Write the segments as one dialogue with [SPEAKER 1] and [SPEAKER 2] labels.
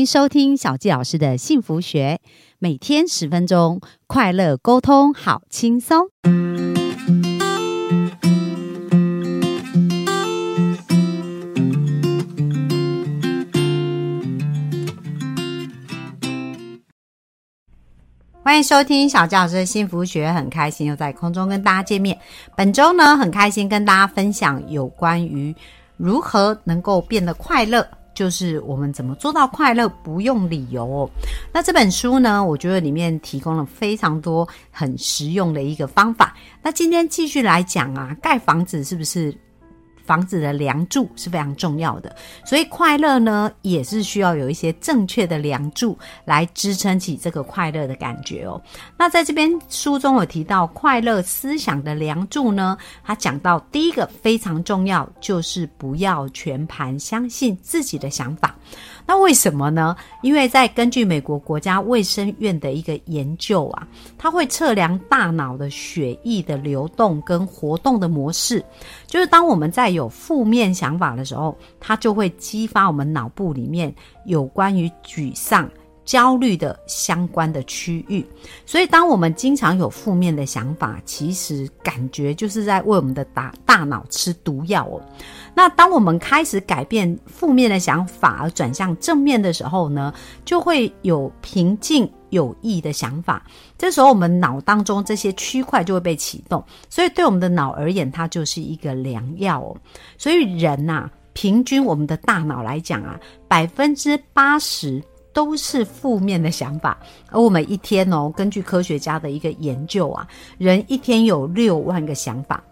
[SPEAKER 1] 迎收听小纪老师的幸福学，每天十分钟，快乐沟通，好轻松。欢迎收听小纪老师的幸福学，很开心又在空中跟大家见面。本周呢，很开心跟大家分享有关于如何能够变得快乐。就是我们怎么做到快乐不用理由哦。那这本书呢，我觉得里面提供了非常多很实用的一个方法。那今天继续来讲啊，盖房子是不是？房子的梁柱是非常重要的，所以快乐呢也是需要有一些正确的梁柱来支撑起这个快乐的感觉哦。那在这边书中有提到快乐思想的梁柱呢，他讲到第一个非常重要，就是不要全盘相信自己的想法。那为什么呢？因为在根据美国国家卫生院的一个研究啊，它会测量大脑的血液的流动跟活动的模式。就是当我们在有负面想法的时候，它就会激发我们脑部里面有关于沮丧。焦虑的相关的区域，所以当我们经常有负面的想法，其实感觉就是在为我们的大大脑吃毒药哦。那当我们开始改变负面的想法，而转向正面的时候呢，就会有平静有益的想法。这时候，我们脑当中这些区块就会被启动，所以对我们的脑而言，它就是一个良药哦。所以人呐，平均我们的大脑来讲啊，百分之八十。都是负面的想法，而我们一天哦，根据科学家的一个研究啊，人一天有六万个想法，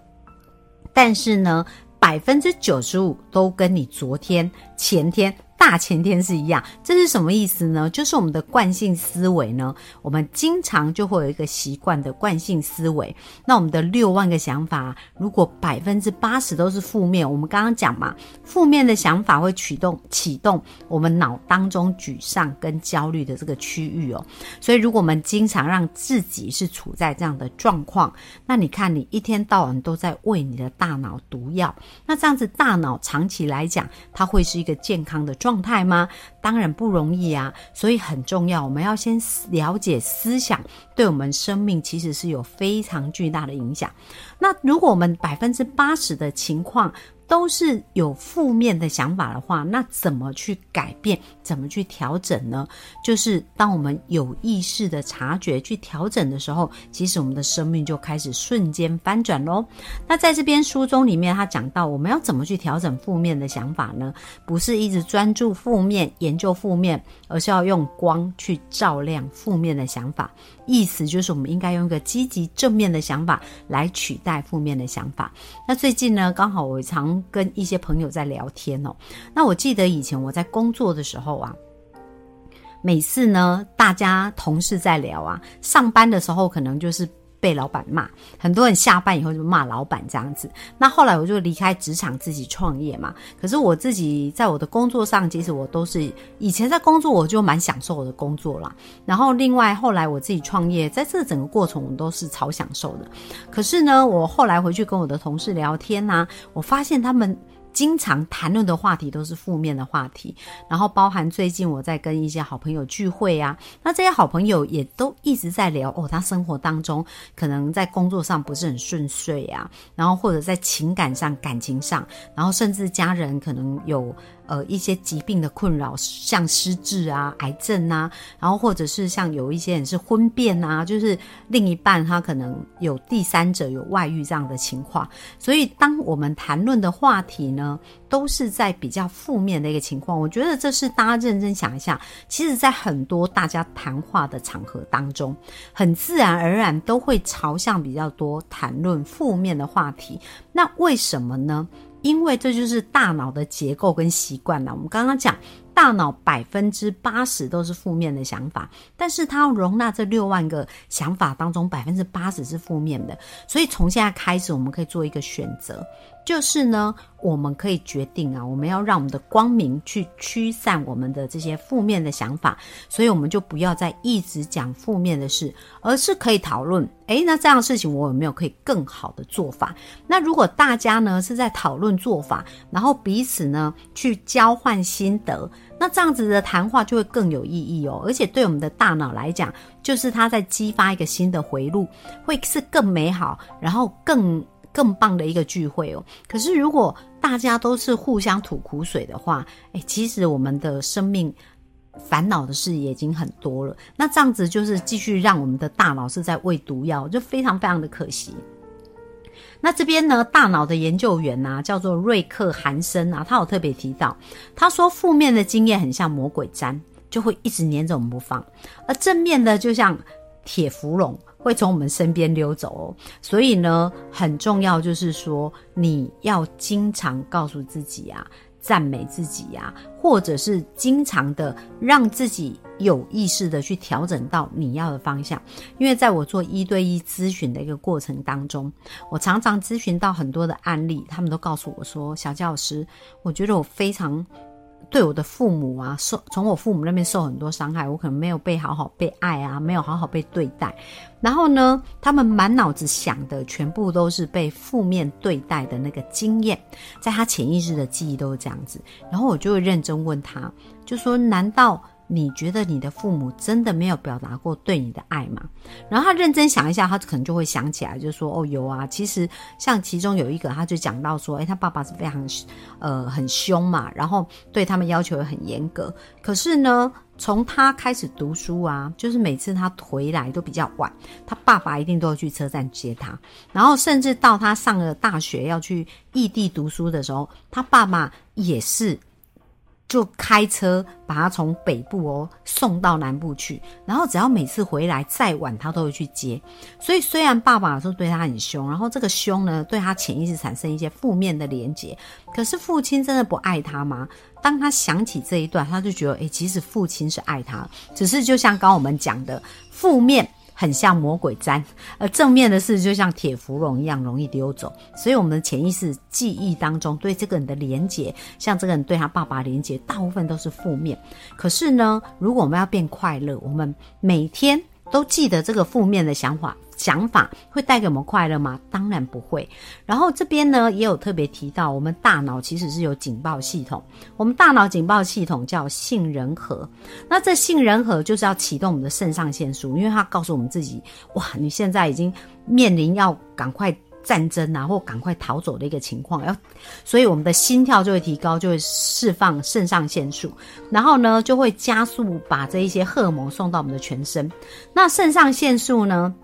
[SPEAKER 1] 但是呢，百分之九十五都跟你昨天、前天。大前天是一样，这是什么意思呢？就是我们的惯性思维呢，我们经常就会有一个习惯的惯性思维。那我们的六万个想法，如果百分之八十都是负面，我们刚刚讲嘛，负面的想法会启动启动我们脑当中沮丧跟焦虑的这个区域哦。所以，如果我们经常让自己是处在这样的状况，那你看你一天到晚都在喂你的大脑毒药，那这样子大脑长期来讲，它会是一个健康的状。状态吗？当然不容易啊，所以很重要，我们要先了解思想对我们生命其实是有非常巨大的影响。那如果我们百分之八十的情况，都是有负面的想法的话，那怎么去改变？怎么去调整呢？就是当我们有意识的察觉去调整的时候，其实我们的生命就开始瞬间翻转喽。那在这边书中里面，他讲到我们要怎么去调整负面的想法呢？不是一直专注负面、研究负面，而是要用光去照亮负面的想法。意思就是我们应该用一个积极正面的想法来取代负面的想法。那最近呢，刚好我常。跟一些朋友在聊天哦，那我记得以前我在工作的时候啊，每次呢，大家同事在聊啊，上班的时候可能就是被老板骂，很多人下班以后就骂老板这样子。那后来我就离开职场自己创业嘛，可是我自己在我的工作上，其实我都是以前在工作我就蛮享受我的工作啦。然后另外后来我自己创业，在这整个过程我都是超享受的。可是呢，我后来回去跟我的同事聊天呐，我发现他们。经常谈论的话题都是负面的话题，然后包含最近我在跟一些好朋友聚会啊，那这些好朋友也都一直在聊哦，他生活当中可能在工作上不是很顺遂啊，然后或者在情感上、感情上，然后甚至家人可能有。呃，一些疾病的困扰，像失智啊、癌症啊，然后或者是像有一些人是婚变啊，就是另一半他可能有第三者有外遇这样的情况。所以，当我们谈论的话题呢，都是在比较负面的一个情况。我觉得这是大家认真想一下，其实，在很多大家谈话的场合当中，很自然而然都会朝向比较多谈论负面的话题。那为什么呢？因为这就是大脑的结构跟习惯了。我们刚刚讲，大脑百分之八十都是负面的想法，但是它要容纳这六万个想法当中，百分之八十是负面的。所以从现在开始，我们可以做一个选择，就是呢，我们可以决定啊，我们要让我们的光明去驱散我们的这些负面的想法，所以我们就不要再一直讲负面的事，而是可以讨论，诶，那这样的事情我有没有可以更好的做法？那如果大家呢是在讨论做法，然后彼此呢去交换心得，那这样子的谈话就会更有意义哦，而且对我们的大脑来讲，就是它在激发一个新的回路，会是更美好，然后更。更棒的一个聚会哦。可是如果大家都是互相吐苦水的话，哎，其实我们的生命烦恼的事也已经很多了。那这样子就是继续让我们的大脑是在喂毒药，就非常非常的可惜。那这边呢，大脑的研究员呐，叫做瑞克·韩森啊，他有特别提到，他说负面的经验很像魔鬼粘，就会一直黏着我们不放；而正面的就像铁芙蓉。会从我们身边溜走哦，所以呢，很重要就是说，你要经常告诉自己啊，赞美自己呀，或者是经常的让自己有意识的去调整到你要的方向。因为在我做一对一咨询的一个过程当中，我常常咨询到很多的案例，他们都告诉我说：“小教师，我觉得我非常。”对我的父母啊，受从我父母那边受很多伤害，我可能没有被好好被爱啊，没有好好被对待。然后呢，他们满脑子想的全部都是被负面对待的那个经验，在他潜意识的记忆都是这样子。然后我就会认真问他，就说：难道？你觉得你的父母真的没有表达过对你的爱吗？然后他认真想一下，他可能就会想起来，就说：“哦，有啊。其实像其中有一个，他就讲到说，诶，他爸爸是非常呃很凶嘛，然后对他们要求也很严格。可是呢，从他开始读书啊，就是每次他回来都比较晚，他爸爸一定都要去车站接他。然后甚至到他上了大学要去异地读书的时候，他爸爸也是。”就开车把他从北部哦送到南部去，然后只要每次回来再晚，他都会去接。所以虽然爸爸说对他很凶，然后这个凶呢对他潜意识产生一些负面的连结，可是父亲真的不爱他吗？当他想起这一段，他就觉得，诶，其实父亲是爱他，只是就像刚我们讲的负面。很像魔鬼粘，而正面的事就像铁芙蓉一样容易丢走。所以我们的潜意识记忆当中对这个人的连结，像这个人对他爸爸连结，大部分都是负面。可是呢，如果我们要变快乐，我们每天都记得这个负面的想法。想法会带给我们快乐吗？当然不会。然后这边呢也有特别提到，我们大脑其实是有警报系统。我们大脑警报系统叫杏仁核。那这杏仁核就是要启动我们的肾上腺素，因为它告诉我们自己：哇，你现在已经面临要赶快战争啊，或赶快逃走的一个情况。要，所以我们的心跳就会提高，就会释放肾上腺素，然后呢就会加速把这一些荷尔蒙送到我们的全身。那肾上腺素呢？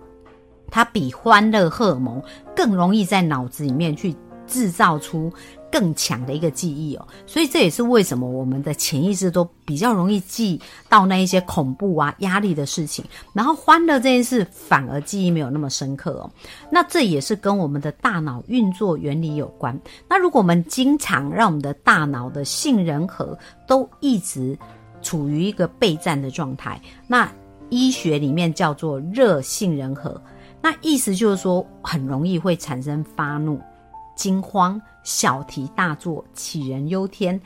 [SPEAKER 1] 它比欢乐荷尔蒙更容易在脑子里面去制造出更强的一个记忆哦，所以这也是为什么我们的潜意识都比较容易记到那一些恐怖啊、压力的事情，然后欢乐这件事反而记忆没有那么深刻哦。那这也是跟我们的大脑运作原理有关。那如果我们经常让我们的大脑的杏仁核都一直处于一个备战的状态，那医学里面叫做热杏仁核。那意思就是说，很容易会产生发怒、惊慌、小题大做、杞人忧天。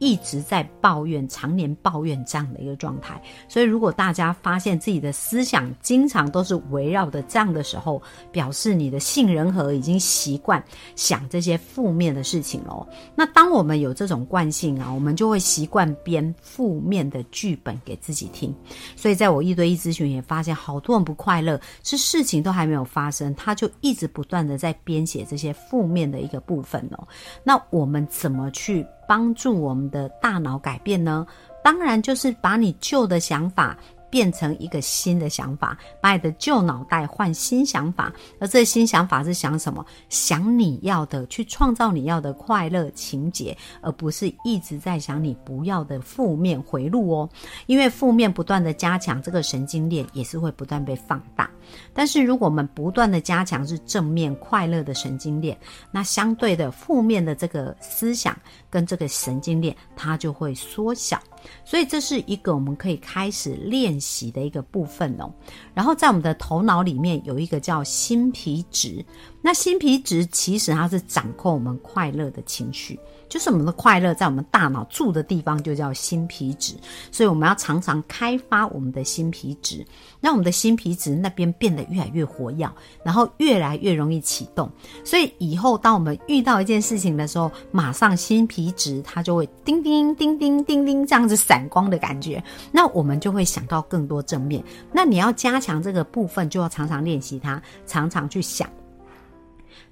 [SPEAKER 1] 一直在抱怨，常年抱怨这样的一个状态。所以，如果大家发现自己的思想经常都是围绕的这样的时候，表示你的杏仁核已经习惯想这些负面的事情喽。那当我们有这种惯性啊，我们就会习惯编负面的剧本给自己听。所以，在我一对一咨询也发现，好多人不快乐，是事情都还没有发生，他就一直不断的在编写这些负面的一个部分哦。那我们怎么去？帮助我们的大脑改变呢？当然就是把你旧的想法。变成一个新的想法，把你的旧脑袋换新想法，而这新想法是想什么？想你要的，去创造你要的快乐情节，而不是一直在想你不要的负面回路哦。因为负面不断的加强，这个神经链也是会不断被放大。但是如果我们不断的加强是正面快乐的神经链，那相对的负面的这个思想跟这个神经链，它就会缩小。所以这是一个我们可以开始练习的一个部分哦。然后在我们的头脑里面有一个叫新皮质，那新皮质其实它是掌控我们快乐的情绪。就是我们的快乐在我们大脑住的地方就叫新皮质，所以我们要常常开发我们的新皮质，让我们的新皮质那边变得越来越活跃，然后越来越容易启动。所以以后当我们遇到一件事情的时候，马上新皮质它就会叮叮叮叮叮叮这样子闪光的感觉，那我们就会想到更多正面。那你要加强这个部分，就要常常练习它，常常去想。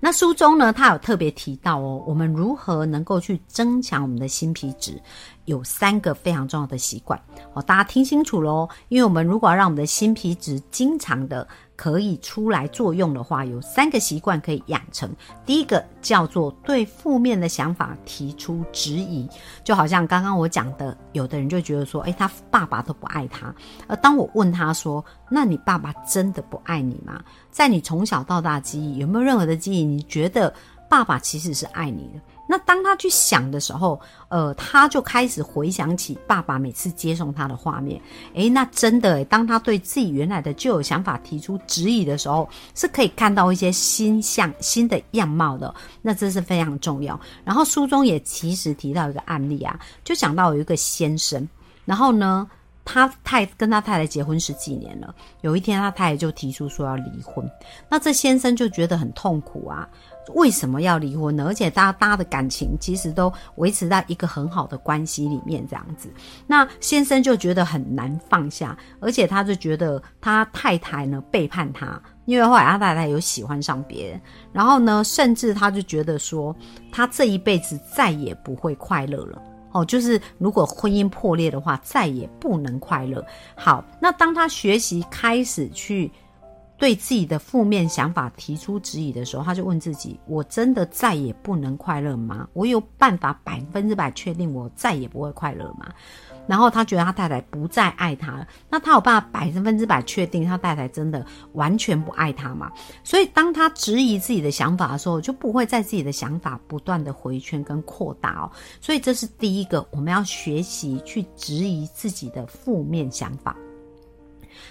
[SPEAKER 1] 那书中呢，他有特别提到哦，我们如何能够去增强我们的心皮质，有三个非常重要的习惯哦，大家听清楚喽，因为我们如果要让我们的新皮质经常的。可以出来作用的话，有三个习惯可以养成。第一个叫做对负面的想法提出质疑，就好像刚刚我讲的，有的人就觉得说，诶，他爸爸都不爱他。而当我问他说，那你爸爸真的不爱你吗？在你从小到大记忆有没有任何的记忆，你觉得爸爸其实是爱你的？那当他去想的时候，呃，他就开始回想起爸爸每次接送他的画面。诶，那真的，当他对自己原来的旧有想法提出质疑的时候，是可以看到一些新象、新的样貌的。那这是非常重要。然后书中也其实提到一个案例啊，就讲到有一个先生，然后呢，他太跟他太太结婚十几年了，有一天他太太就提出说要离婚，那这先生就觉得很痛苦啊。为什么要离婚呢？而且大家大家的感情其实都维持在一个很好的关系里面，这样子。那先生就觉得很难放下，而且他就觉得他太太呢背叛他，因为后来他太太有喜欢上别人，然后呢，甚至他就觉得说他这一辈子再也不会快乐了。哦，就是如果婚姻破裂的话，再也不能快乐。好，那当他学习开始去。对自己的负面想法提出质疑的时候，他就问自己：我真的再也不能快乐吗？我有办法百分之百确定我再也不会快乐吗？然后他觉得他太太不再爱他了，那他有办法百分之百确定他太太真的完全不爱他吗？所以当他质疑自己的想法的时候，就不会在自己的想法不断的回圈跟扩大哦。所以这是第一个，我们要学习去质疑自己的负面想法。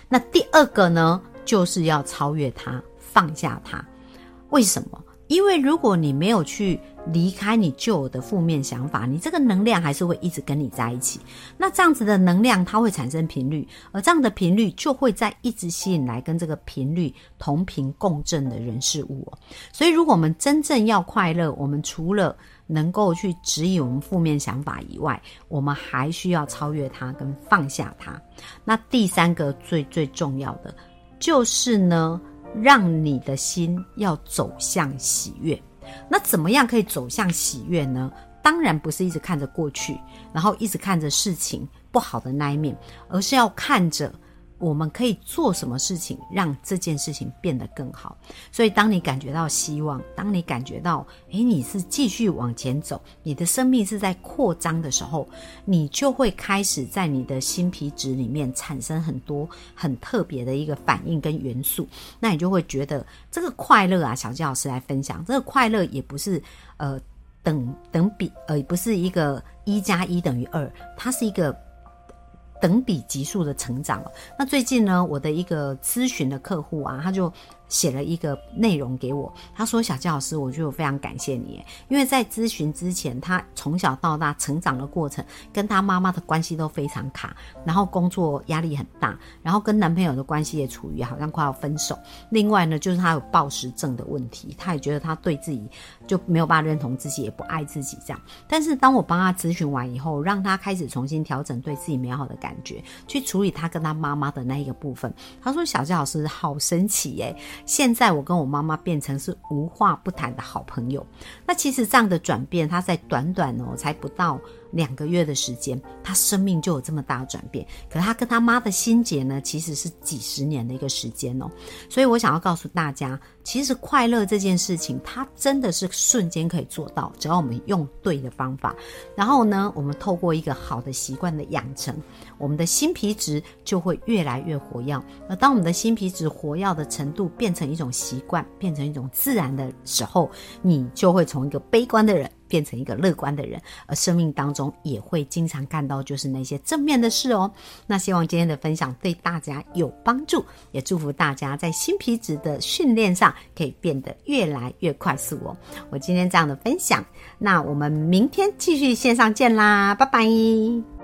[SPEAKER 1] 那第二个呢？就是要超越它，放下它。为什么？因为如果你没有去离开你旧有的负面想法，你这个能量还是会一直跟你在一起。那这样子的能量，它会产生频率，而这样的频率就会在一直吸引来跟这个频率同频共振的人事物。所以，如果我们真正要快乐，我们除了能够去指引我们负面想法以外，我们还需要超越它跟放下它。那第三个最最重要的。就是呢，让你的心要走向喜悦。那怎么样可以走向喜悦呢？当然不是一直看着过去，然后一直看着事情不好的那一面，而是要看着。我们可以做什么事情让这件事情变得更好？所以，当你感觉到希望，当你感觉到，诶，你是继续往前走，你的生命是在扩张的时候，你就会开始在你的新皮质里面产生很多很特别的一个反应跟元素。那你就会觉得这个快乐啊，小纪老师来分享，这个快乐也不是呃等等比，呃，不是一个一加一等于二，它是一个。等比级数的成长了那最近呢，我的一个咨询的客户啊，他就。写了一个内容给我，他说：“小佳老师，我觉得我非常感谢你，因为在咨询之前，他从小到大成长的过程，跟他妈妈的关系都非常卡，然后工作压力很大，然后跟男朋友的关系也处于好像快要分手。另外呢，就是他有暴食症的问题，他也觉得他对自己就没有办法认同自己，也不爱自己这样。但是当我帮他咨询完以后，让他开始重新调整对自己美好的感觉，去处理他跟他妈妈的那一个部分。他说：小佳老师好神奇耶！”现在我跟我妈妈变成是无话不谈的好朋友。那其实这样的转变，他在短短哦才不到两个月的时间，他生命就有这么大的转变。可他跟他妈的心结呢，其实是几十年的一个时间哦。所以我想要告诉大家，其实快乐这件事情，它真的是瞬间可以做到，只要我们用对的方法。然后呢，我们透过一个好的习惯的养成。我们的新皮质就会越来越活跃。而当我们的新皮质活跃的程度变成一种习惯，变成一种自然的时候，你就会从一个悲观的人变成一个乐观的人，而生命当中也会经常看到就是那些正面的事哦。那希望今天的分享对大家有帮助，也祝福大家在新皮质的训练上可以变得越来越快速哦。我今天这样的分享，那我们明天继续线上见啦，拜拜。